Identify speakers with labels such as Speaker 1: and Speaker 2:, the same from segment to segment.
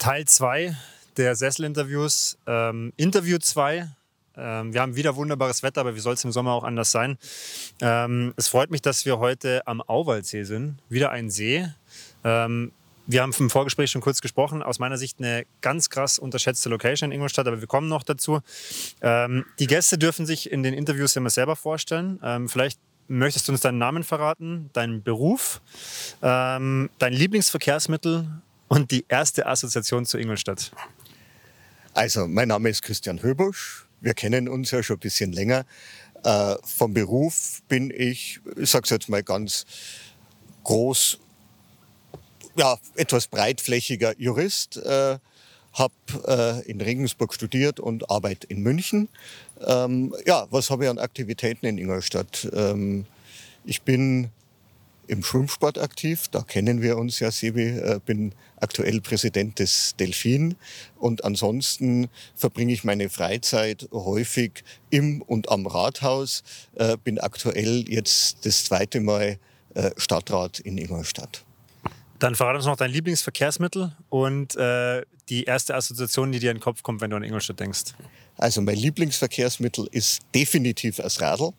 Speaker 1: Teil 2 der Sesselinterviews. Ähm, Interview 2. Ähm, wir haben wieder wunderbares Wetter, aber wie soll es im Sommer auch anders sein? Ähm, es freut mich, dass wir heute am Auwaldsee sind. Wieder ein See. Ähm, wir haben im Vorgespräch schon kurz gesprochen. Aus meiner Sicht eine ganz krass unterschätzte Location in Ingolstadt, aber wir kommen noch dazu. Ähm, die Gäste dürfen sich in den Interviews immer selber vorstellen. Ähm, vielleicht möchtest du uns deinen Namen verraten, deinen Beruf, ähm, dein Lieblingsverkehrsmittel und die erste Assoziation zu Ingolstadt.
Speaker 2: Also, mein Name ist Christian Höbusch. Wir kennen uns ja schon ein bisschen länger. Äh, vom Beruf bin ich, ich sage es jetzt mal ganz groß, ja, etwas breitflächiger Jurist. Äh, habe äh, in Regensburg studiert und arbeite in München. Ähm, ja, was habe ich an Aktivitäten in Ingolstadt? Ähm, ich bin im Schwimmsport aktiv. Da kennen wir uns ja, Sebi. Äh, bin aktuell Präsident des Delfin. Und ansonsten verbringe ich meine Freizeit häufig im und am Rathaus. Äh, bin aktuell jetzt das zweite Mal äh, Stadtrat in Ingolstadt.
Speaker 1: Dann verrate uns noch dein Lieblingsverkehrsmittel und äh, die erste Assoziation, die dir in den Kopf kommt, wenn du an Ingolstadt denkst.
Speaker 2: Also mein Lieblingsverkehrsmittel ist definitiv das Radl,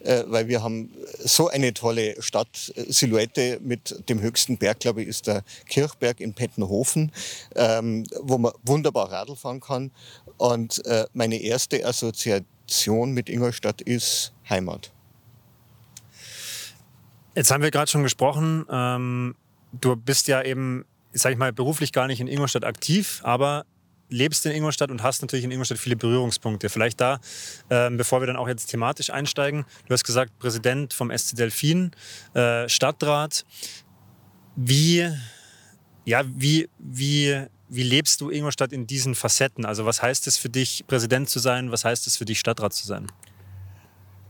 Speaker 2: äh, weil wir haben so eine tolle Stadtsilhouette mit dem höchsten Berg, glaube ich, ist der Kirchberg in Pettenhofen, ähm, wo man wunderbar Radl fahren kann. Und äh, meine erste Assoziation mit Ingolstadt ist Heimat.
Speaker 1: Jetzt haben wir gerade schon gesprochen, ähm, du bist ja eben, sag ich mal, beruflich gar nicht in Ingolstadt aktiv, aber lebst in Ingolstadt und hast natürlich in Ingolstadt viele Berührungspunkte. Vielleicht da, ähm, bevor wir dann auch jetzt thematisch einsteigen. Du hast gesagt, Präsident vom SC Delfin, äh, Stadtrat. Wie, ja, wie, wie, wie lebst du Ingolstadt in diesen Facetten? Also was heißt es für dich, Präsident zu sein? Was heißt es für dich, Stadtrat zu sein?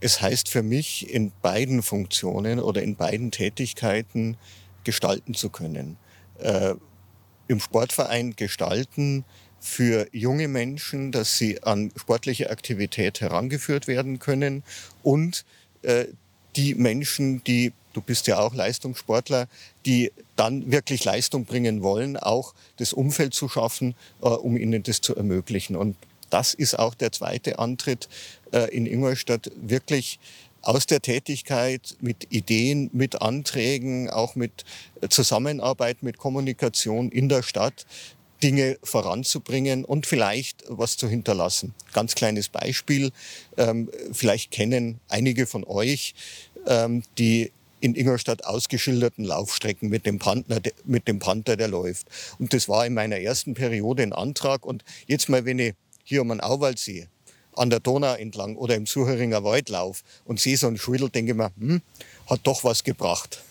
Speaker 2: Es heißt für mich, in beiden Funktionen oder in beiden Tätigkeiten gestalten zu können. Äh, Im Sportverein gestalten, für junge Menschen, dass sie an sportliche Aktivität herangeführt werden können und äh, die Menschen, die, du bist ja auch Leistungssportler, die dann wirklich Leistung bringen wollen, auch das Umfeld zu schaffen, äh, um ihnen das zu ermöglichen. Und das ist auch der zweite Antritt äh, in Ingolstadt, wirklich aus der Tätigkeit mit Ideen, mit Anträgen, auch mit Zusammenarbeit, mit Kommunikation in der Stadt Dinge voranzubringen und vielleicht was zu hinterlassen. Ganz kleines Beispiel. Ähm, vielleicht kennen einige von euch ähm, die in Ingolstadt ausgeschilderten Laufstrecken mit dem, Panther, mit dem Panther, der läuft. Und das war in meiner ersten Periode ein Antrag. Und jetzt mal, wenn ich hier um einen Auwald sehe, an der Donau entlang oder im Sucheringer Wald laufe und sehe so einen Schwindel, denke ich mir, hm, hat doch was gebracht.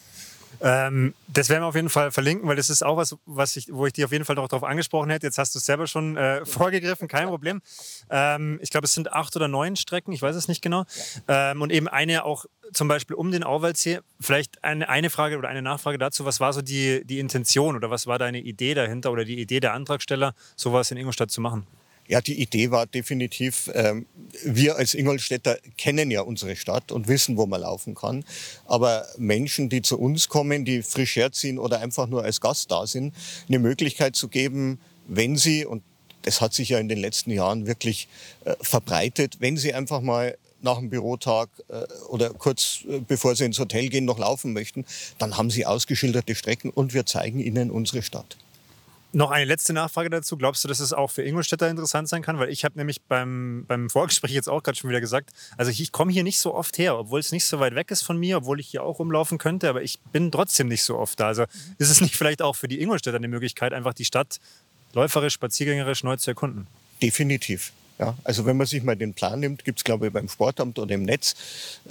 Speaker 1: Ähm, das werden wir auf jeden Fall verlinken, weil das ist auch was, was ich, wo ich dich auf jeden Fall noch darauf angesprochen hätte. Jetzt hast du es selber schon äh, vorgegriffen, kein Problem. Ähm, ich glaube, es sind acht oder neun Strecken, ich weiß es nicht genau. Ähm, und eben eine auch zum Beispiel um den Auwaldsee. Vielleicht eine, eine Frage oder eine Nachfrage dazu. Was war so die, die Intention oder was war deine Idee dahinter oder die Idee der Antragsteller, sowas in Ingolstadt zu machen?
Speaker 2: Ja, die Idee war definitiv, ähm, wir als Ingolstädter kennen ja unsere Stadt und wissen, wo man laufen kann. Aber Menschen, die zu uns kommen, die frisch herziehen oder einfach nur als Gast da sind, eine Möglichkeit zu geben, wenn sie, und das hat sich ja in den letzten Jahren wirklich äh, verbreitet, wenn sie einfach mal nach dem Bürotag äh, oder kurz äh, bevor sie ins Hotel gehen noch laufen möchten, dann haben sie ausgeschilderte Strecken und wir zeigen ihnen unsere Stadt.
Speaker 1: Noch eine letzte Nachfrage dazu. Glaubst du, dass es auch für Ingolstädter interessant sein kann? Weil ich habe nämlich beim, beim Vorgespräch jetzt auch gerade schon wieder gesagt, also ich, ich komme hier nicht so oft her, obwohl es nicht so weit weg ist von mir, obwohl ich hier auch rumlaufen könnte, aber ich bin trotzdem nicht so oft da. Also ist es nicht vielleicht auch für die Ingolstädter eine Möglichkeit, einfach die Stadt läuferisch, spaziergängerisch neu zu erkunden?
Speaker 2: Definitiv. Ja, also wenn man sich mal den Plan nimmt, gibt es glaube ich beim Sportamt oder im Netz,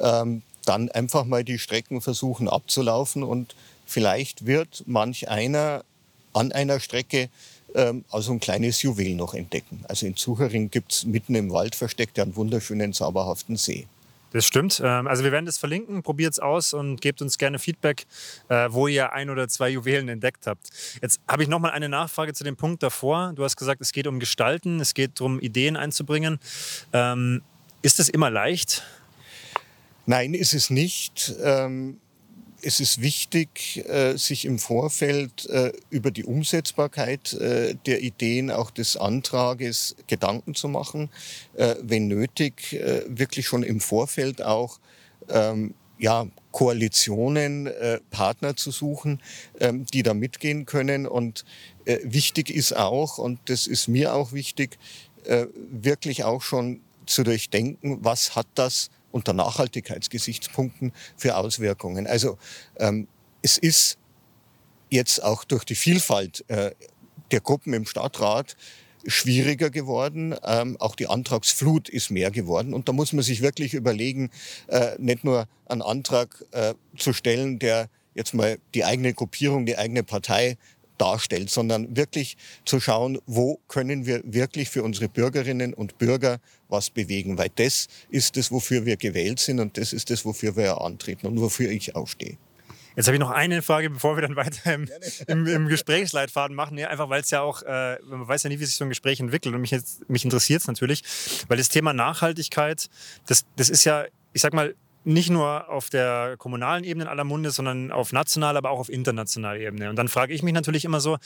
Speaker 2: ähm, dann einfach mal die Strecken versuchen abzulaufen und vielleicht wird manch einer an einer Strecke ähm, also ein kleines Juwel noch entdecken. Also in Zuchering gibt es mitten im Wald versteckt einen wunderschönen, zauberhaften See.
Speaker 1: Das stimmt. Ähm, also wir werden das verlinken, probiert es aus und gebt uns gerne Feedback, äh, wo ihr ein oder zwei Juwelen entdeckt habt. Jetzt habe ich noch mal eine Nachfrage zu dem Punkt davor. Du hast gesagt, es geht um Gestalten, es geht darum, Ideen einzubringen. Ähm, ist es immer leicht?
Speaker 2: Nein, ist es nicht. Es ist wichtig, äh, sich im Vorfeld äh, über die Umsetzbarkeit äh, der Ideen, auch des Antrages Gedanken zu machen. Wenn nötig, wirklich schon im Vorfeld auch ähm, ja, Koalitionen, Partner zu suchen, ähm, die da mitgehen können. Und wichtig ist auch, und das ist mir auch wichtig, wirklich auch schon zu durchdenken, was hat das unter Nachhaltigkeitsgesichtspunkten für Auswirkungen. Also ähm, es ist jetzt auch durch die Vielfalt äh, der Gruppen im Stadtrat schwieriger geworden. Ähm, auch die Antragsflut ist mehr geworden. Und da muss man sich wirklich überlegen, äh, nicht nur einen Antrag äh, zu stellen, der jetzt mal die eigene Gruppierung, die eigene Partei darstellt, sondern wirklich zu schauen, wo können wir wirklich für unsere Bürgerinnen und Bürger was bewegen, weil das ist das, wofür wir gewählt sind und das ist das, wofür wir antreten und wofür ich auch stehe.
Speaker 1: Jetzt habe ich noch eine Frage, bevor wir dann weiter im, im, im Gesprächsleitfaden machen. Nee, einfach weil es ja auch, äh, man weiß ja nie, wie sich so ein Gespräch entwickelt. Und mich, mich interessiert es natürlich, weil das Thema Nachhaltigkeit, das, das ist ja, ich sag mal, nicht nur auf der kommunalen Ebene in aller Munde, sondern auf nationaler, aber auch auf internationaler Ebene. Und dann frage ich mich natürlich immer so,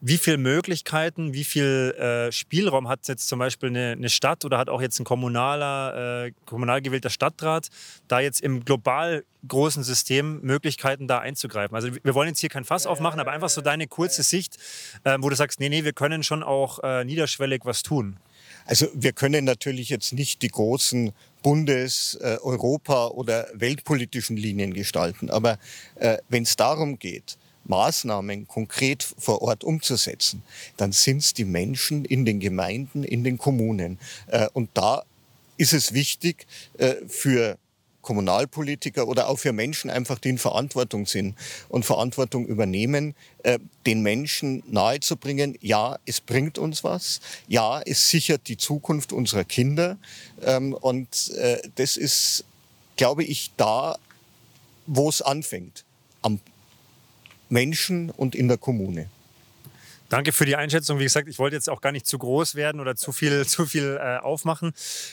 Speaker 1: wie viele Möglichkeiten, wie viel äh, Spielraum hat jetzt zum Beispiel eine, eine, Stadt oder hat auch jetzt ein kommunaler, äh, kommunal gewählter Stadtrat, da jetzt im global großen System Möglichkeiten da einzugreifen. Also wir wollen jetzt hier kein Fass aufmachen, aber einfach so deine kurze Sicht, äh, wo du sagst, nee, nee, wir können schon auch äh, niederschwellig was tun.
Speaker 2: Also wir können natürlich jetzt nicht die großen Bundes-, äh, Europa- oder weltpolitischen Linien gestalten. Aber äh, wenn es darum geht, Maßnahmen konkret vor Ort umzusetzen, dann sind es die Menschen in den Gemeinden, in den Kommunen. Äh, und da ist es wichtig, äh, für Kommunalpolitiker oder auch für Menschen einfach, die in Verantwortung sind und Verantwortung übernehmen, äh, den Menschen nahezubringen, ja, es bringt uns was, ja, es sichert die Zukunft unserer Kinder. Ähm, und äh, das ist, glaube ich, da, wo es anfängt, am Menschen und in der Kommune.
Speaker 1: Danke für die Einschätzung. Wie gesagt, ich wollte jetzt auch gar nicht zu groß werden oder zu viel, zu viel äh, aufmachen.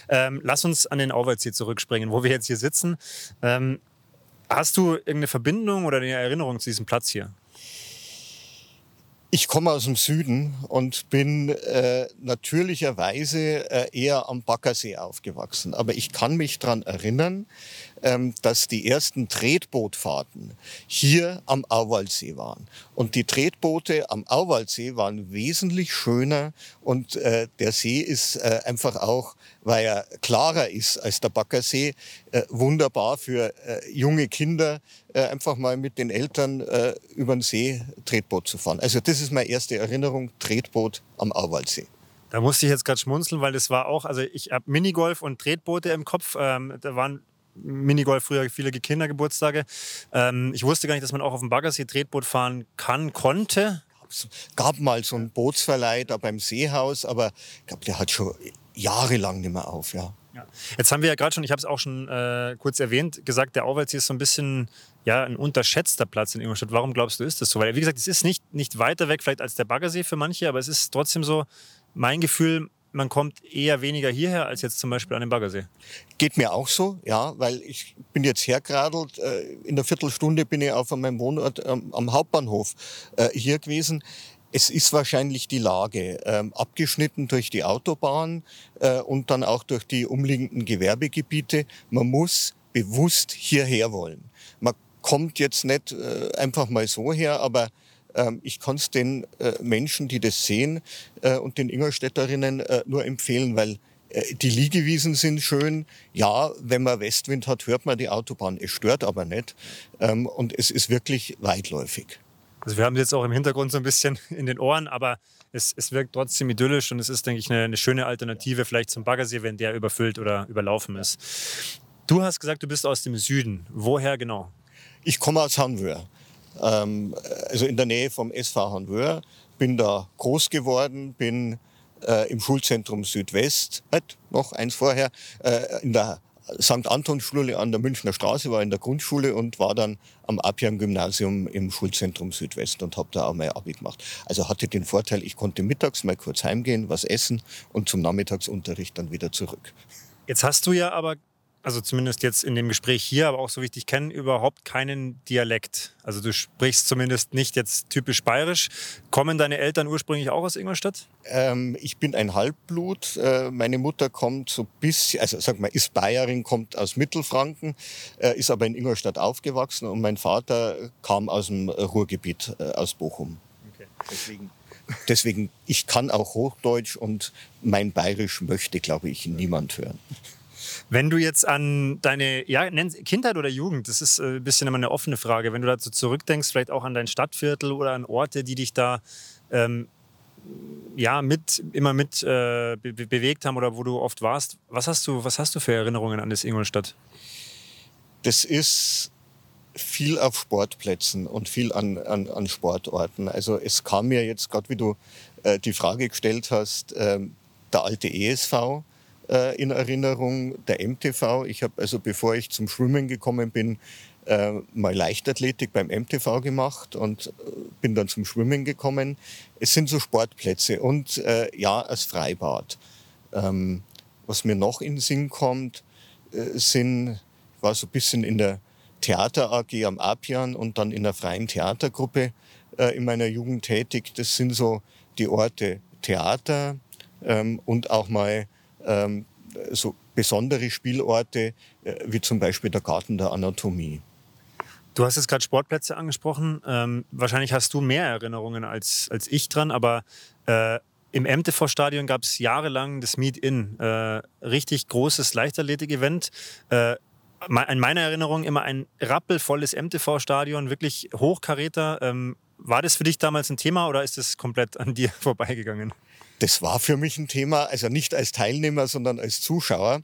Speaker 1: Ähm, lass uns an den Auwaldsee zurückspringen, wo wir jetzt hier sitzen. Ähm, hast du irgendeine Verbindung oder eine Erinnerung zu diesem Platz hier?
Speaker 2: Ich komme aus dem Süden und bin äh, natürlicherweise äh, eher am Baggersee aufgewachsen. Aber ich kann mich daran erinnern, dass die ersten Tretbootfahrten hier am Auwaldsee waren. Und die Tretboote am Auwaldsee waren wesentlich schöner und äh, der See ist äh, einfach auch, weil er klarer ist als der Baggersee, äh, wunderbar für junge Kinder, einfach mal mit den Eltern über den See Tretboot zu fahren. Also das ist meine erste Erinnerung, Tretboot am Auwaldsee.
Speaker 1: Da musste ich jetzt gerade schmunzeln, weil das war auch, also ich habe Minigolf und Tretboote im Kopf. Ähm, da waren Minigolf früher viele Kindergeburtstage. Ähm, ich wusste gar nicht, dass man auch auf dem Baggersee Tretboot fahren kann, konnte.
Speaker 2: Es gab mal so einen Bootsverleih da beim Seehaus, aber ich glaube, der hat schon jahrelang nicht mehr auf, ja.
Speaker 1: ja. Jetzt haben wir ja gerade schon, ich habe es auch schon äh, kurz erwähnt, gesagt, der Auwaldsee ist so ein bisschen ja, ein unterschätzter Platz in Ingolstadt. Warum glaubst du, ist das so? Weil, wie gesagt, es ist nicht, nicht weiter weg vielleicht als der Baggersee für manche, aber es ist trotzdem so, mein Gefühl, man kommt eher weniger hierher als jetzt zum Beispiel an den Baggersee.
Speaker 2: Geht mir auch so, ja, weil ich bin jetzt hergeradelt. Äh, in der Viertelstunde bin ich auf meinem Wohnort am Hauptbahnhof äh, hier gewesen. Es ist wahrscheinlich die Lage, ähm, abgeschnitten durch die Autobahn äh, und dann auch durch die umliegenden Gewerbegebiete. Man muss bewusst hierher wollen. Man kommt jetzt nicht einfach mal so her, aber ich kann es den äh, Menschen, die das sehen äh, und den Ingolstädterinnen äh, nur empfehlen, weil die Liegewiesen sind schön. Ja, wenn man Westwind hat, hört man die Autobahn. Es stört aber nicht. Ähm, und es ist wirklich weitläufig.
Speaker 1: Also wir haben es jetzt auch im Hintergrund so ein bisschen in den Ohren, aber es, es wirkt trotzdem idyllisch und es ist, denke ich, eine, eine schöne Alternative vielleicht zum Baggersee, wenn der überfüllt oder überlaufen ist. Du hast gesagt, du bist aus dem Süden. Woher genau?
Speaker 2: Ich komme aus Hanwöhr ähm, also in der Nähe vom SV Hanwöhr. Bin da groß geworden, bin äh, im Schulzentrum Südwest, halt noch eins vorher, äh, in der St. Anton-Schule an der Münchner Straße, war in der Grundschule und war dann am Apiam-Gymnasium im Schulzentrum Südwest und habe da auch mein Abi gemacht. Also hatte den Vorteil, ich konnte mittags mal kurz heimgehen, was essen und zum Nachmittagsunterricht dann wieder zurück.
Speaker 1: Jetzt hast du ja aber also zumindest jetzt in dem Gespräch hier, aber auch so wie ich dich kenne, überhaupt keinen Dialekt. Also du sprichst zumindest nicht jetzt typisch bayerisch. Kommen deine Eltern ursprünglich auch aus Ingolstadt?
Speaker 2: Ähm, ich bin ein Halbblut. Äh, meine Mutter kommt so bisschen, also sag mal, ist Bayerin, kommt aus Mittelfranken, äh, ist aber in Ingolstadt aufgewachsen und mein Vater kam aus dem Ruhrgebiet, äh, aus Bochum. Okay. Deswegen deswegen, ich kann auch Hochdeutsch und mein Bayerisch möchte, glaube ich, niemand hören.
Speaker 1: Wenn du jetzt an deine ja, Kindheit oder Jugend, das ist äh, ein bisschen immer eine offene Frage, wenn du dazu zurückdenkst, vielleicht auch an dein Stadtviertel oder an Orte, die dich da ähm, ja, mit, immer mit äh, be bewegt haben oder wo du oft warst, was hast du, was hast du für Erinnerungen an das Ingolstadt?
Speaker 2: Das ist viel auf Sportplätzen und viel an, an, an Sportorten. Also es kam mir jetzt gerade, wie du äh, die Frage gestellt hast, äh, der alte ESV äh, in Erinnerung, der MTV. Ich habe also, bevor ich zum Schwimmen gekommen bin, äh, mal Leichtathletik beim MTV gemacht und äh, bin dann zum Schwimmen gekommen. Es sind so Sportplätze und äh, ja, als Freibad. Ähm, was mir noch in den Sinn kommt, sind, ich war so ein bisschen in der Theater AG am Apian und dann in der freien Theatergruppe äh, in meiner Jugend tätig. Das sind so die Orte Theater ähm, und auch mal ähm, so besondere Spielorte, äh, wie zum Beispiel der Garten der Anatomie.
Speaker 1: Du hast jetzt gerade Sportplätze angesprochen. Ähm, wahrscheinlich hast du mehr Erinnerungen als, als ich dran, aber äh, im MTV-Stadion gab es jahrelang das Meet-In. Äh, richtig großes Leichtathletik-Event. Äh, in meiner Erinnerung immer ein rappelvolles MTV-Stadion, wirklich Hochkaräter. Ähm, war das für dich damals ein Thema oder ist das komplett an dir vorbeigegangen?
Speaker 2: Das war für mich ein Thema, also nicht als Teilnehmer, sondern als Zuschauer.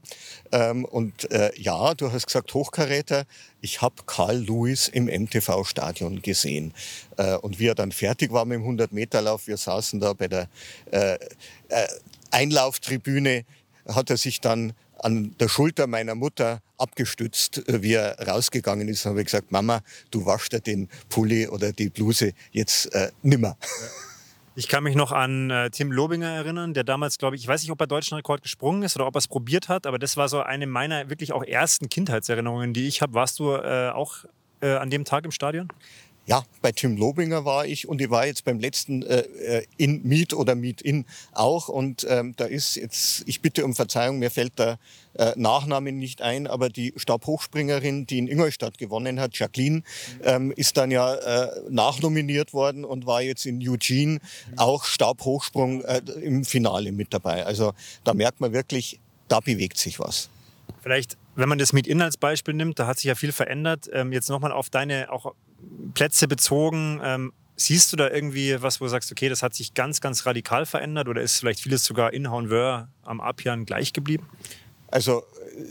Speaker 2: Ähm, und äh, ja, du hast gesagt Hochkaräter. Ich habe Karl Lewis im MTV-Stadion gesehen. Äh, und wie er dann fertig war mit dem 100-Meter-Lauf, wir saßen da bei der äh, äh Einlauftribüne, hat er sich dann an der Schulter meiner Mutter abgestützt, äh, wie er rausgegangen ist, habe ich gesagt, Mama, du waschst dir den Pulli oder die Bluse jetzt äh, nimmer.
Speaker 1: Ich kann mich noch an äh, Tim Lobinger erinnern, der damals, glaube ich, ich weiß nicht, ob er deutschen Rekord gesprungen ist oder ob er es probiert hat, aber das war so eine meiner wirklich auch ersten Kindheitserinnerungen, die ich habe. Warst du äh, auch äh, an dem Tag im Stadion?
Speaker 2: Ja, bei Tim Lobinger war ich und ich war jetzt beim letzten äh, äh, in Meet oder Meet In auch und ähm, da ist jetzt, ich bitte um Verzeihung, mir fällt der äh, Nachname nicht ein, aber die Stabhochspringerin, die in Ingolstadt gewonnen hat, Jacqueline, ähm, ist dann ja äh, nachnominiert worden und war jetzt in Eugene auch Stabhochsprung äh, im Finale mit dabei. Also da merkt man wirklich, da bewegt sich was.
Speaker 1: Vielleicht, wenn man das Meet-In als Beispiel nimmt, da hat sich ja viel verändert. Ähm, jetzt nochmal auf deine auch Plätze bezogen. Ähm, siehst du da irgendwie was, wo du sagst, okay, das hat sich ganz, ganz radikal verändert oder ist vielleicht vieles sogar in Haunwör am Apian gleich geblieben?
Speaker 2: Also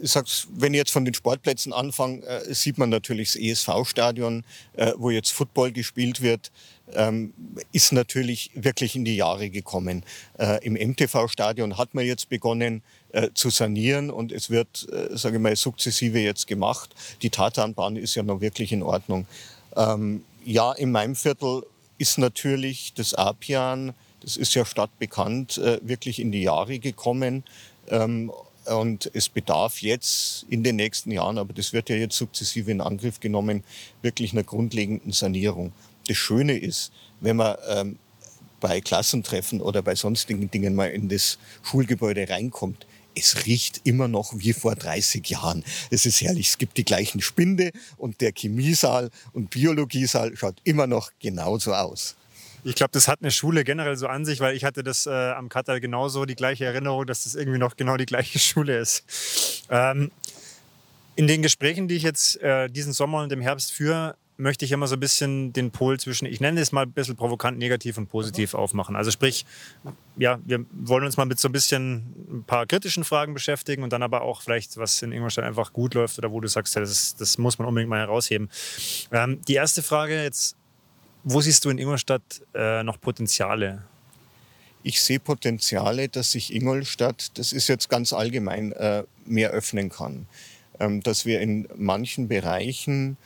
Speaker 2: ich sag's, wenn ich jetzt von den Sportplätzen anfange, äh, sieht man natürlich das ESV-Stadion, äh, wo jetzt Football gespielt wird, ähm, ist natürlich wirklich in die Jahre gekommen. Äh, Im MTV-Stadion hat man jetzt begonnen äh, zu sanieren und es wird, äh, sage ich mal, sukzessive jetzt gemacht. Die Tatanbahn ist ja noch wirklich in Ordnung. Ähm, ja, in meinem Viertel ist natürlich das Apian, das ist ja stadtbekannt, äh, wirklich in die Jahre gekommen. Ähm, und es bedarf jetzt in den nächsten Jahren, aber das wird ja jetzt sukzessive in Angriff genommen, wirklich einer grundlegenden Sanierung. Das Schöne ist, wenn man ähm, bei Klassentreffen oder bei sonstigen Dingen mal in das Schulgebäude reinkommt, es riecht immer noch wie vor 30 Jahren. Es ist herrlich. Es gibt die gleichen Spinde und der Chemiesaal und Biologiesaal schaut immer noch genauso aus.
Speaker 1: Ich glaube, das hat eine Schule generell so an sich, weil ich hatte das äh, am Katar genauso die gleiche Erinnerung, dass das irgendwie noch genau die gleiche Schule ist. Ähm, in den Gesprächen, die ich jetzt äh, diesen Sommer und im Herbst führe, möchte ich immer so ein bisschen den Pol zwischen, ich nenne es mal ein bisschen provokant, negativ und positiv mhm. aufmachen. Also sprich, ja, wir wollen uns mal mit so ein bisschen ein paar kritischen Fragen beschäftigen und dann aber auch vielleicht, was in Ingolstadt einfach gut läuft oder wo du sagst, das, das muss man unbedingt mal herausheben. Ähm, die erste Frage jetzt, wo siehst du in Ingolstadt äh, noch Potenziale?
Speaker 2: Ich sehe Potenziale, dass sich Ingolstadt, das ist jetzt ganz allgemein, äh, mehr öffnen kann. Ähm, dass wir in manchen Bereichen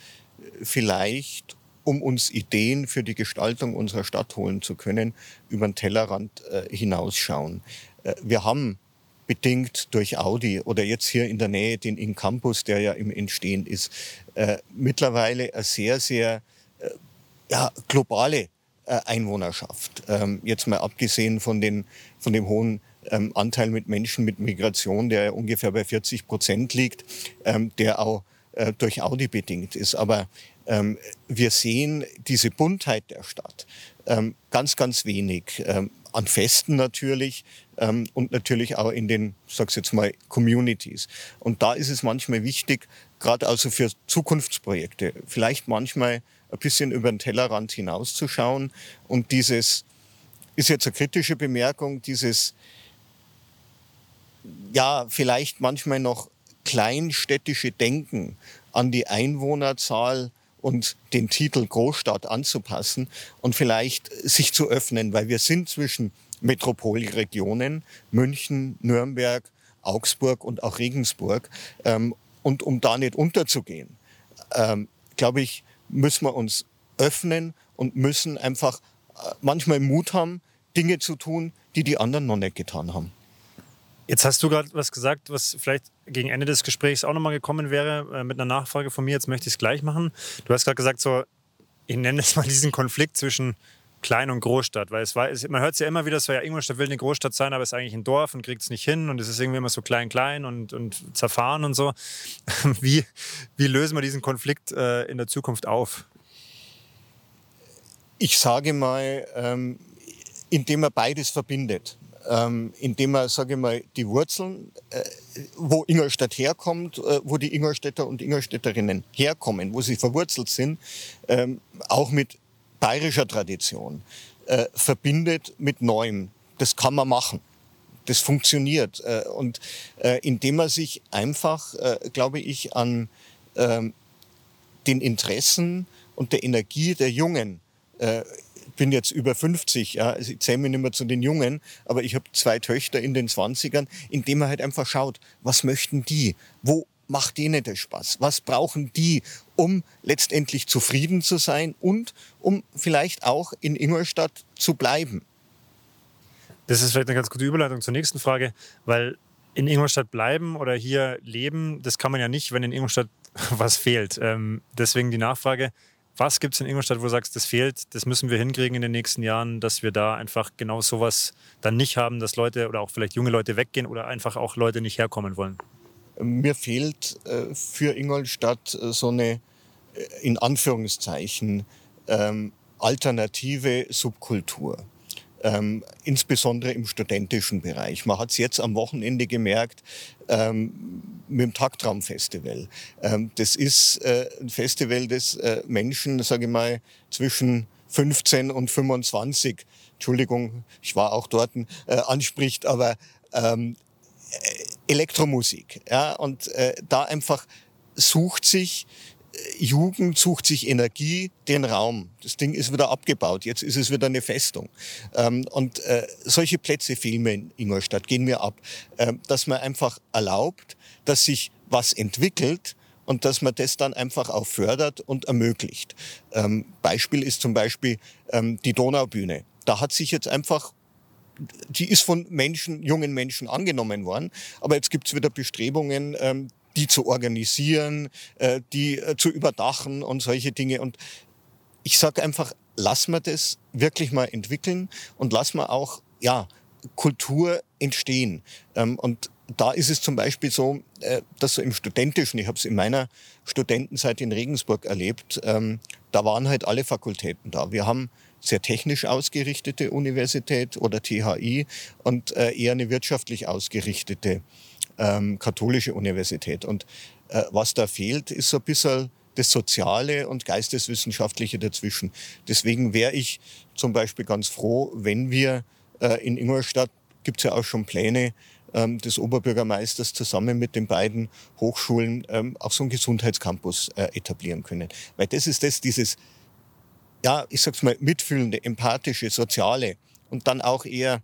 Speaker 2: vielleicht, um uns Ideen für die Gestaltung unserer Stadt holen zu können, über den Tellerrand äh, hinausschauen. Äh, wir haben bedingt durch Audi oder jetzt hier in der Nähe den In-Campus, der ja im Entstehen ist, äh, mittlerweile eine sehr, sehr äh, ja, globale äh, Einwohnerschaft. Ähm, jetzt mal abgesehen von, den, von dem hohen ähm, Anteil mit Menschen mit Migration, der ja ungefähr bei 40 Prozent liegt, ähm, der auch äh, durch Audi bedingt ist. Aber ähm, wir sehen diese Buntheit der Stadt ähm, ganz, ganz wenig. Ähm, an Festen natürlich ähm, und natürlich auch in den, sag's jetzt mal, Communities. Und da ist es manchmal wichtig, gerade also für Zukunftsprojekte, vielleicht manchmal ein bisschen über den Tellerrand hinauszuschauen und dieses, ist jetzt eine kritische Bemerkung, dieses, ja, vielleicht manchmal noch kleinstädtische Denken an die Einwohnerzahl und den Titel Großstadt anzupassen und vielleicht sich zu öffnen, weil wir sind zwischen Metropolregionen, München, Nürnberg, Augsburg und auch Regensburg. Ähm, und um da nicht unterzugehen, ähm, glaube ich, müssen wir uns öffnen und müssen einfach äh, manchmal Mut haben, Dinge zu tun, die die anderen noch nicht getan haben.
Speaker 1: Jetzt hast du gerade was gesagt, was vielleicht gegen Ende des Gesprächs auch nochmal gekommen wäre, äh, mit einer Nachfrage von mir. Jetzt möchte ich es gleich machen. Du hast gerade gesagt, so, ich nenne es mal diesen Konflikt zwischen Klein- und Großstadt. Weil es war, es, man hört es ja immer wieder so, ja, Ingolstadt will eine Großstadt sein, aber es ist eigentlich ein Dorf und kriegt es nicht hin und es ist irgendwie immer so klein, klein und, und zerfahren und so. Wie, wie lösen wir diesen Konflikt äh, in der Zukunft auf?
Speaker 2: Ich sage mal, ähm, indem man beides verbindet ähm, indem man, sage ich mal, die Wurzeln, äh, wo Ingolstadt herkommt, äh, wo die Ingolstädter und Ingolstädterinnen herkommen, wo sie verwurzelt sind, ähm, auch mit bayerischer Tradition, äh, verbindet mit Neuem. Das kann man machen. Das funktioniert. Äh, und äh, indem man sich einfach, äh, glaube ich, an ähm, den Interessen und der Energie der Jungen bin jetzt über 50, ja, also ich zähle mich nicht mehr zu den Jungen, aber ich habe zwei Töchter in den 20ern, indem man halt einfach schaut, was möchten die? Wo macht denen das Spaß? Was brauchen die, um letztendlich zufrieden zu sein und um vielleicht auch in Ingolstadt zu bleiben?
Speaker 1: Das ist vielleicht eine ganz gute Überleitung zur nächsten Frage, weil in Ingolstadt bleiben oder hier leben, das kann man ja nicht, wenn in Ingolstadt was fehlt. Ähm, deswegen die Nachfrage, was gibt es in Ingolstadt, wo du sagst, das fehlt, das müssen wir hinkriegen in den nächsten Jahren, dass wir da einfach genau sowas dann nicht haben, dass Leute oder auch vielleicht junge Leute weggehen oder einfach auch Leute nicht herkommen wollen?
Speaker 2: Mir fehlt äh, für Ingolstadt äh, so eine, äh, in Anführungszeichen, ähm, alternative Subkultur ähm, insbesondere im studentischen Bereich. Man hat es jetzt am Wochenende gemerkt ähm, mit dem Taktraum-Festival. Ähm, das ist äh, ein Festival, das äh, Menschen, sage ich mal, zwischen 15 und 25, Entschuldigung, ich war auch dort, äh, anspricht, aber ähm, Elektromusik. Ja, und äh, da einfach sucht sich Jugend sucht sich Energie, den Raum. Das Ding ist wieder abgebaut. Jetzt ist es wieder eine Festung. Ähm, und äh, solche Plätze fehlen mir in Ingolstadt, gehen mir ab. Ähm, dass man einfach erlaubt, dass sich was entwickelt und dass man das dann einfach auch fördert und ermöglicht. Ähm, Beispiel ist zum Beispiel ähm, die Donaubühne. Da hat sich jetzt einfach die ist von Menschen, jungen Menschen angenommen worden. Aber jetzt gibt es wieder Bestrebungen, ähm, die zu organisieren, äh, die äh, zu überdachen und solche Dinge. Und ich sage einfach, lass mal das wirklich mal entwickeln und lass mal auch ja, Kultur entstehen. Ähm, und da ist es zum Beispiel so, äh, dass so im Studentischen, ich habe es in meiner Studentenzeit in Regensburg erlebt, ähm, da waren halt alle Fakultäten da. Wir haben sehr technisch ausgerichtete Universität oder THI und eher eine wirtschaftlich ausgerichtete ähm, katholische Universität. Und äh, was da fehlt, ist so ein bisschen das Soziale und Geisteswissenschaftliche dazwischen. Deswegen wäre ich zum Beispiel ganz froh, wenn wir äh, in Ingolstadt, gibt es ja auch schon Pläne ähm, des Oberbürgermeisters zusammen mit den beiden Hochschulen ähm, auch so einen Gesundheitscampus äh, etablieren können. Weil das ist das, dieses, ja, ich sag's mal, mitfühlende, empathische, soziale und dann auch eher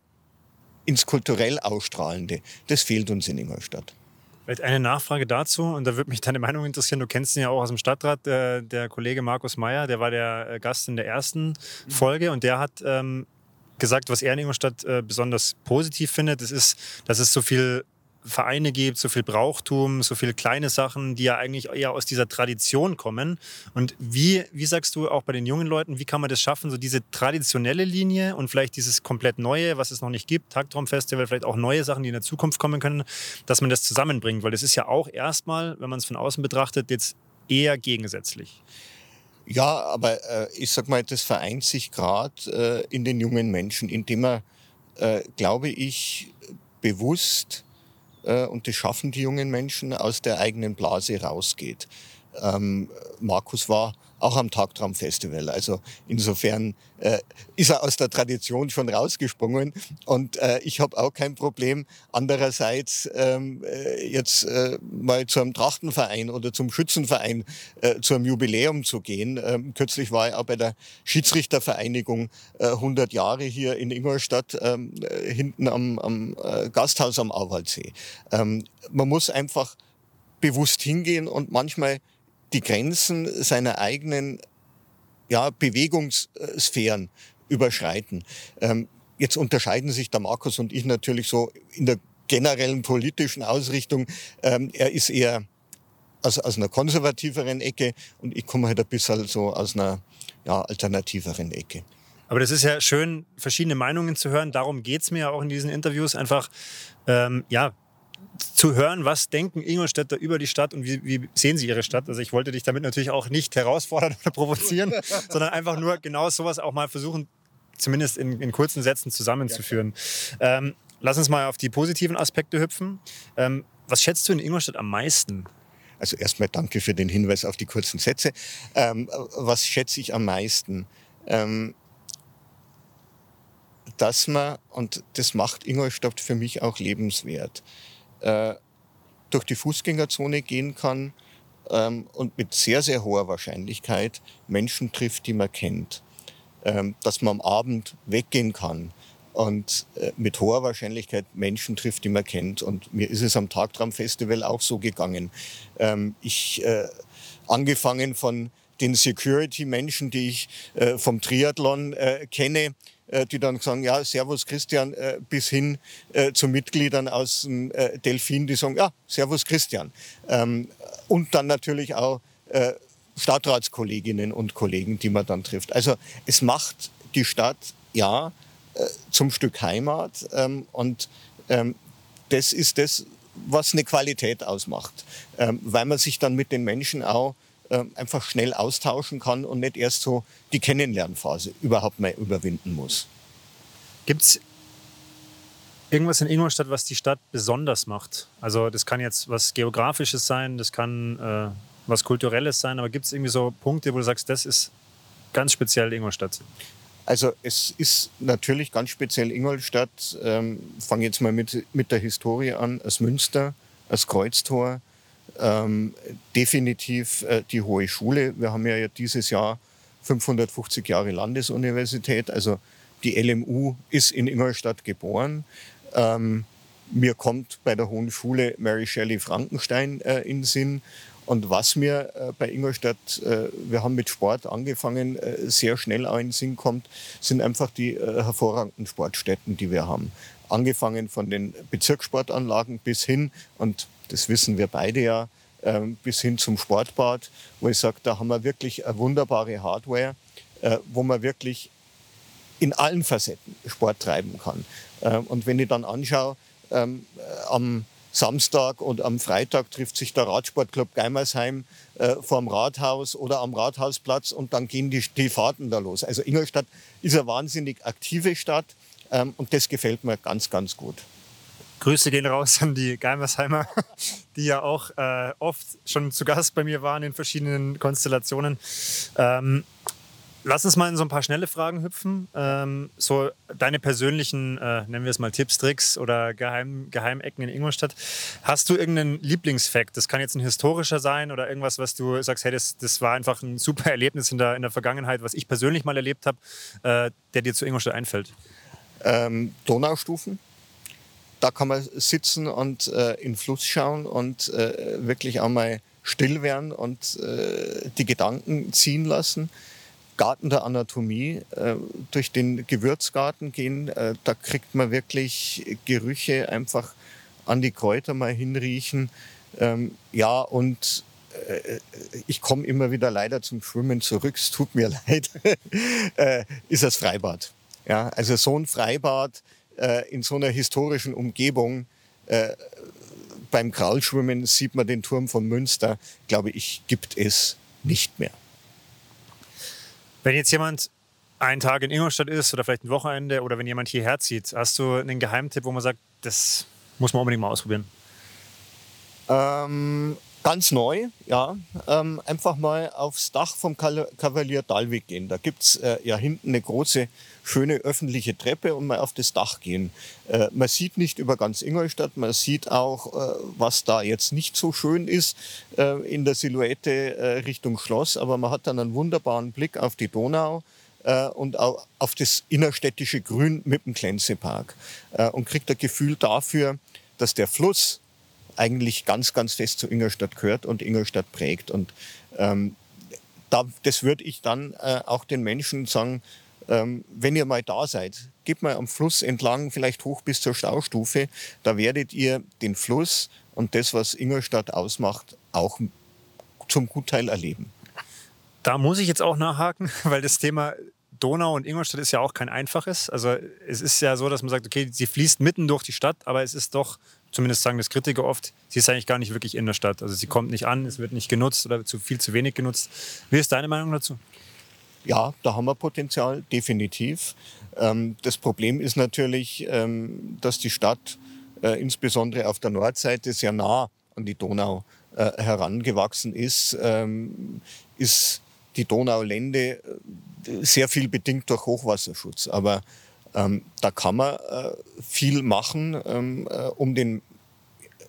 Speaker 2: ins kulturell Ausstrahlende. Das fehlt uns in Ingolstadt.
Speaker 1: Vielleicht eine Nachfrage dazu, und da würde mich deine Meinung interessieren. Du kennst ihn ja auch aus dem Stadtrat, der, der Kollege Markus Meyer, der war der äh, Gast in der ersten Folge und der hat ähm, gesagt, was er in Ingolstadt äh, besonders positiv findet, das ist, dass es so viel Vereine gibt, so viel Brauchtum, so viele kleine Sachen, die ja eigentlich eher aus dieser Tradition kommen. Und wie, wie sagst du auch bei den jungen Leuten, wie kann man das schaffen, so diese traditionelle Linie und vielleicht dieses komplett Neue, was es noch nicht gibt, Tagtraumfestival, vielleicht auch neue Sachen, die in der Zukunft kommen können, dass man das zusammenbringt? Weil das ist ja auch erstmal, wenn man es von außen betrachtet, jetzt eher gegensätzlich.
Speaker 2: Ja, aber äh, ich sag mal, das vereint sich gerade äh, in den jungen Menschen, indem er, äh, glaube ich, bewusst, und das schaffen die jungen Menschen, aus der eigenen Blase rausgeht. Ähm, Markus war auch am Tagtraumfestival. Also insofern äh, ist er aus der Tradition schon rausgesprungen und äh, ich habe auch kein Problem, andererseits ähm, äh, jetzt äh, mal zu einem Trachtenverein oder zum Schützenverein äh, zu einem Jubiläum zu gehen. Ähm, kürzlich war ich auch bei der Schiedsrichtervereinigung äh, 100 Jahre hier in Ingolstadt, ähm, äh, hinten am, am äh, Gasthaus am Auwaldsee. Ähm, man muss einfach bewusst hingehen und manchmal die Grenzen seiner eigenen ja, Bewegungssphären überschreiten. Ähm, jetzt unterscheiden sich der Markus und ich natürlich so in der generellen politischen Ausrichtung. Ähm, er ist eher aus, aus einer konservativeren Ecke und ich komme halt ein bisschen so aus einer ja, alternativeren Ecke.
Speaker 1: Aber das ist ja schön, verschiedene Meinungen zu hören. Darum geht es mir ja auch in diesen Interviews. Einfach, ähm, ja, zu hören, was denken Ingolstädter über die Stadt und wie, wie, sehen sie ihre Stadt. Also ich wollte dich damit natürlich auch nicht herausfordern oder provozieren, sondern einfach nur genau sowas auch mal versuchen, zumindest in, in kurzen Sätzen zusammenzuführen. Ja, ähm, lass uns mal auf die positiven Aspekte hüpfen. Ähm, was schätzt du in Ingolstadt am meisten?
Speaker 2: Also erstmal danke für den Hinweis auf die kurzen Sätze. Ähm, was schätze ich am meisten? Ähm, dass man, und das macht Ingolstadt für mich auch lebenswert, äh, durch die Fußgängerzone gehen kann ähm, und mit sehr, sehr hoher Wahrscheinlichkeit Menschen trifft, die man kennt. Ähm, dass man am Abend weggehen kann und äh, mit hoher Wahrscheinlichkeit Menschen trifft, die man kennt. Und mir ist es am Tagtraumfestival auch so gegangen. Ähm, ich, äh, angefangen von den Security-Menschen, die ich äh, vom Triathlon äh, kenne, die dann sagen, ja, Servus Christian, äh, bis hin äh, zu Mitgliedern aus dem Delfin, die sagen, ja, Servus Christian. Ähm, und dann natürlich auch Stadtratskolleginnen und Kollegen, die man dann trifft. Also es macht die Stadt, ja, zum Stück Heimat ähm, und ähm, das ist das, was eine Qualität ausmacht, weil man sich dann mit den Menschen auch ähm, einfach schnell austauschen kann und nicht erst so die Kennenlernphase überhaupt mal überwinden muss.
Speaker 1: Gibt es irgendwas in Ingolstadt, was die Stadt besonders macht? Also das kann jetzt was Geografisches sein, das kann äh, was Kulturelles sein, aber gibt es irgendwie so Punkte, wo du sagst, das ist ganz speziell Ingolstadt?
Speaker 2: Also es ist natürlich ganz speziell Ingolstadt. Ähm, Fange jetzt mal mit, mit der Historie an. Als Münster, als Kreuztor, ähm, definitiv äh, die Hohe Schule. Wir haben ja dieses Jahr 550 Jahre Landesuniversität. Also die LMU ist in Ingolstadt geboren. Ähm, mir kommt bei der Hohen Schule Mary Shelley Frankenstein äh, in Sinn. Und was mir äh, bei Ingolstadt, äh, wir haben mit Sport angefangen, äh, sehr schnell auch in den Sinn kommt, sind einfach die äh, hervorragenden Sportstätten, die wir haben. Angefangen von den Bezirkssportanlagen bis hin, und das wissen wir beide ja, ähm, bis hin zum Sportbad, wo ich sage, da haben wir wirklich eine wunderbare Hardware, äh, wo man wirklich in allen Facetten Sport treiben kann. Ähm, und wenn ich dann anschaue, ähm, äh, am Samstag und am Freitag trifft sich der Radsportclub Geimersheim äh, vorm Rathaus oder am Rathausplatz und dann gehen die, die Fahrten da los. Also Ingolstadt ist eine wahnsinnig aktive Stadt ähm, und das gefällt mir ganz, ganz gut.
Speaker 1: Grüße gehen raus an die Geimersheimer, die ja auch äh, oft schon zu Gast bei mir waren in verschiedenen Konstellationen. Ähm, lass uns mal in so ein paar schnelle Fragen hüpfen. Ähm, so deine persönlichen, äh, nennen wir es mal Tipps, Tricks oder Geheim, Geheimecken in Ingolstadt. Hast du irgendeinen Lieblingsfakt? Das kann jetzt ein historischer sein oder irgendwas, was du sagst, hey, das, das war einfach ein super Erlebnis in der, in der Vergangenheit, was ich persönlich mal erlebt habe, äh, der dir zu Ingolstadt einfällt.
Speaker 2: Ähm, Donaustufen da kann man sitzen und äh, in den Fluss schauen und äh, wirklich einmal still werden und äh, die Gedanken ziehen lassen. Garten der Anatomie, äh, durch den Gewürzgarten gehen, äh, da kriegt man wirklich Gerüche einfach an die Kräuter mal hinriechen. Ähm, ja, und äh, ich komme immer wieder leider zum Schwimmen zurück, es tut mir leid, ist das Freibad. Ja, also so ein Freibad äh, in so einer historischen Umgebung, äh, beim Kraulschwimmen sieht man den Turm von Münster, glaube ich, gibt es nicht mehr.
Speaker 1: Wenn jetzt jemand einen Tag in Ingolstadt ist oder vielleicht ein Wochenende oder wenn jemand hierher zieht, hast du einen Geheimtipp, wo man sagt, das muss man unbedingt mal ausprobieren?
Speaker 2: Ähm, ganz neu, ja. Ähm, einfach mal aufs Dach vom Kavalier Dalwig gehen. Da gibt es äh, ja hinten eine große, schöne öffentliche Treppe und mal auf das Dach gehen. Äh, man sieht nicht über ganz Ingolstadt, man sieht auch, äh, was da jetzt nicht so schön ist äh, in der Silhouette äh, Richtung Schloss, aber man hat dann einen wunderbaren Blick auf die Donau äh, und auch auf das innerstädtische Grün mit dem Klenzepark und kriegt ein Gefühl dafür, dass der Fluss eigentlich ganz, ganz fest zu Ingolstadt gehört und Ingolstadt prägt. Und ähm, da, das würde ich dann äh, auch den Menschen sagen, ähm, wenn ihr mal da seid, geht mal am Fluss entlang, vielleicht hoch bis zur Staustufe, da werdet ihr den Fluss und das, was Ingolstadt ausmacht, auch zum Gutteil erleben.
Speaker 1: Da muss ich jetzt auch nachhaken, weil das Thema Donau und Ingolstadt ist ja auch kein einfaches. Also es ist ja so, dass man sagt, okay, sie fließt mitten durch die Stadt, aber es ist doch zumindest sagen das Kritiker oft, sie ist eigentlich gar nicht wirklich in der Stadt. Also sie kommt nicht an, es wird nicht genutzt oder zu viel zu wenig genutzt. Wie ist deine Meinung dazu?
Speaker 2: Ja, da haben wir Potenzial, definitiv. Ähm, das Problem ist natürlich, ähm, dass die Stadt äh, insbesondere auf der Nordseite sehr nah an die Donau äh, herangewachsen ist. Ähm, ist die Donaulände äh, sehr viel bedingt durch Hochwasserschutz. Aber ähm, da kann man äh, viel machen, ähm, äh, um, den,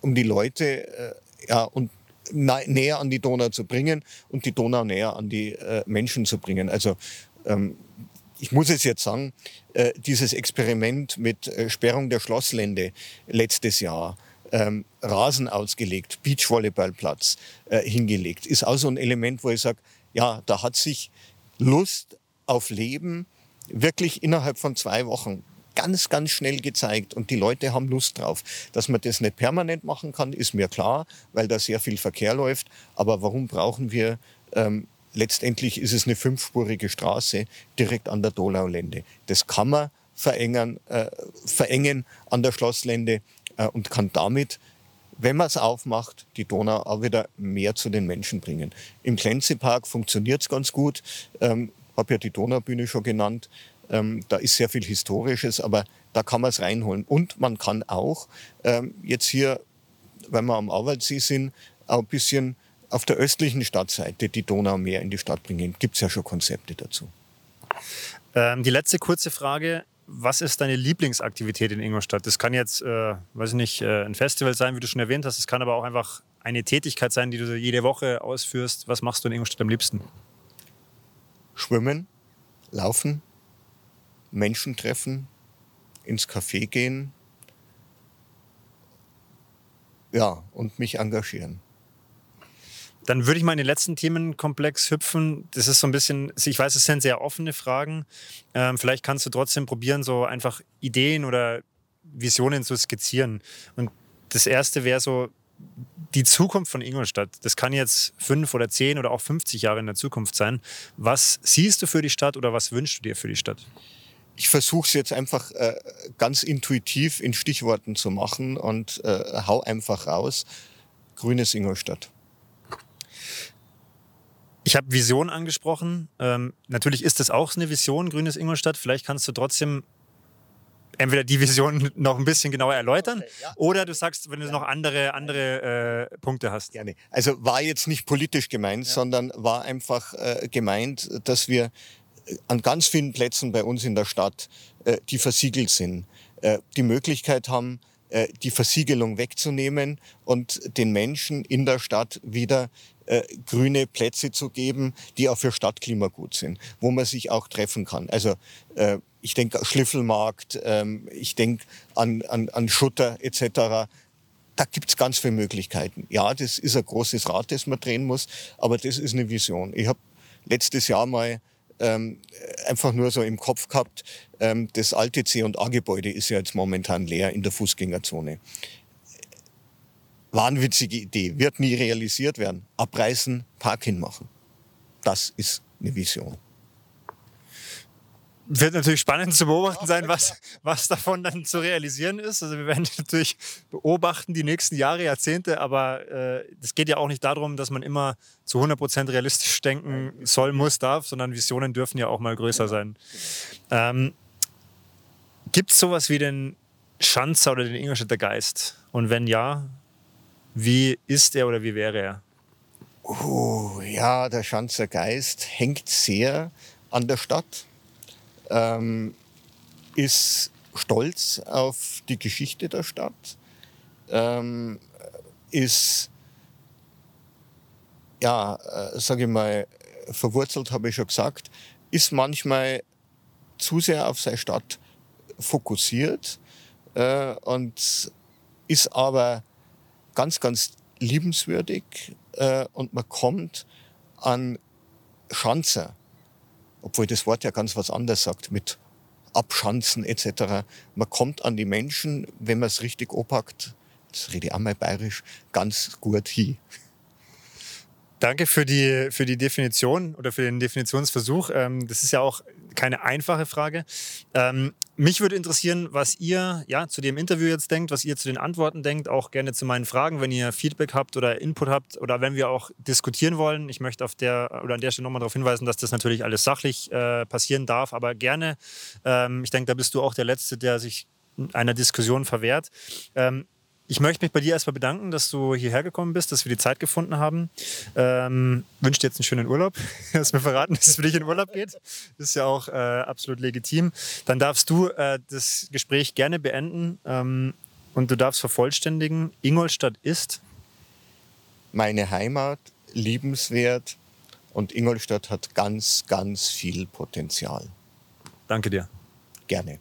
Speaker 2: um die Leute äh, ja, und näher an die Donau zu bringen und die Donau näher an die äh, Menschen zu bringen. Also ähm, ich muss es jetzt sagen, äh, dieses Experiment mit äh, Sperrung der Schlosslände letztes Jahr, ähm, Rasen ausgelegt, Beachvolleyballplatz äh, hingelegt, ist auch so ein Element, wo ich sage, ja, da hat sich Lust auf Leben wirklich innerhalb von zwei Wochen ganz, ganz schnell gezeigt und die Leute haben Lust drauf. Dass man das nicht permanent machen kann, ist mir klar, weil da sehr viel Verkehr läuft. Aber warum brauchen wir, ähm, letztendlich ist es eine fünfspurige Straße direkt an der Dolaulände. Das kann man verengen, äh, verengen an der Schlosslände äh, und kann damit wenn man es aufmacht, die Donau auch wieder mehr zu den Menschen bringen. Im Klenzepark funktioniert es ganz gut. Ähm, habe ja die Donaubühne schon genannt. Ähm, da ist sehr viel Historisches, aber da kann man es reinholen. Und man kann auch ähm, jetzt hier, wenn wir am Auwaldsee sind, auch ein bisschen auf der östlichen Stadtseite die Donau mehr in die Stadt bringen. Gibt es ja schon Konzepte dazu.
Speaker 1: Ähm, die letzte kurze Frage. Was ist deine Lieblingsaktivität in Ingolstadt? Das kann jetzt, äh, weiß nicht, äh, ein Festival sein, wie du schon erwähnt hast. Es kann aber auch einfach eine Tätigkeit sein, die du jede Woche ausführst. Was machst du in Ingolstadt am liebsten?
Speaker 2: schwimmen, laufen, Menschen treffen, ins Café gehen, ja, und mich engagieren.
Speaker 1: Dann würde ich mal in den letzten Themenkomplex hüpfen. Das ist so ein bisschen, ich weiß, es sind sehr offene Fragen. Ähm, vielleicht kannst du trotzdem probieren, so einfach Ideen oder Visionen zu skizzieren. Und das erste wäre so, die Zukunft von Ingolstadt, das kann jetzt fünf oder zehn oder auch 50 Jahre in der Zukunft sein. Was siehst du für die Stadt oder was wünschst du dir für die Stadt?
Speaker 2: Ich versuche es jetzt einfach äh, ganz intuitiv in Stichworten zu machen und äh, hau einfach raus. Grünes Ingolstadt.
Speaker 1: Ich habe Vision angesprochen. Ähm, natürlich ist das auch eine Vision, Grünes Ingolstadt. Vielleicht kannst du trotzdem entweder die Vision noch ein bisschen genauer erläutern okay, ja. oder du sagst, wenn du ja. noch andere, andere äh, Punkte hast.
Speaker 2: Gerne. Also war jetzt nicht politisch gemeint, ja. sondern war einfach äh, gemeint, dass wir an ganz vielen Plätzen bei uns in der Stadt, äh, die versiegelt sind, äh, die Möglichkeit haben, äh, die Versiegelung wegzunehmen und den Menschen in der Stadt wieder äh, grüne Plätze zu geben, die auch für Stadtklima gut sind, wo man sich auch treffen kann. Also äh, ich denke Schliffelmarkt, ähm, ich denke an, an, an Schutter etc. Da gibt's ganz viele Möglichkeiten. Ja, das ist ein großes Rad, das man drehen muss, aber das ist eine Vision. Ich habe letztes Jahr mal ähm, einfach nur so im Kopf gehabt, ähm, das alte C&A-Gebäude ist ja jetzt momentan leer in der Fußgängerzone. wahnwitzige Idee, wird nie realisiert werden. Abreißen, Park hinmachen. Das ist eine Vision.
Speaker 1: Wird natürlich spannend zu beobachten sein, was, was davon dann zu realisieren ist. Also wir werden natürlich beobachten die nächsten Jahre, Jahrzehnte, aber es äh, geht ja auch nicht darum, dass man immer zu 100% realistisch denken soll, muss, darf, sondern Visionen dürfen ja auch mal größer sein. Ähm, Gibt es sowas wie den Schanzer oder den Ingolstädter Geist? Und wenn ja, wie ist er oder wie wäre er?
Speaker 2: Uh, ja, der Schanzer Geist hängt sehr an der Stadt ähm, ist stolz auf die Geschichte der Stadt, ähm, ist, ja, äh, sage ich mal, verwurzelt, habe ich schon gesagt, ist manchmal zu sehr auf seine Stadt fokussiert äh, und ist aber ganz, ganz liebenswürdig äh, und man kommt an Schanzer obwohl das Wort ja ganz was anderes sagt, mit Abschanzen etc. Man kommt an die Menschen, wenn man es richtig opackt, das rede ich auch mal bayerisch, ganz gut hin.
Speaker 1: Danke für die, für die Definition oder für den Definitionsversuch. Ähm, das ist ja auch keine einfache Frage. Ähm, mich würde interessieren, was ihr ja, zu dem Interview jetzt denkt, was ihr zu den Antworten denkt, auch gerne zu meinen Fragen, wenn ihr Feedback habt oder Input habt oder wenn wir auch diskutieren wollen. Ich möchte auf der oder an der Stelle nochmal darauf hinweisen, dass das natürlich alles sachlich äh, passieren darf, aber gerne. Ähm, ich denke, da bist du auch der Letzte, der sich einer Diskussion verwehrt. Ähm, ich möchte mich bei dir erstmal bedanken, dass du hierher gekommen bist, dass wir die Zeit gefunden haben. Ähm, wünsche dir jetzt einen schönen Urlaub. Du hast mir verraten, dass es für dich in Urlaub geht. Ist ja auch äh, absolut legitim. Dann darfst du äh, das Gespräch gerne beenden ähm, und du darfst vervollständigen. Ingolstadt ist
Speaker 2: meine Heimat, liebenswert und Ingolstadt hat ganz, ganz viel Potenzial.
Speaker 1: Danke dir.
Speaker 2: Gerne.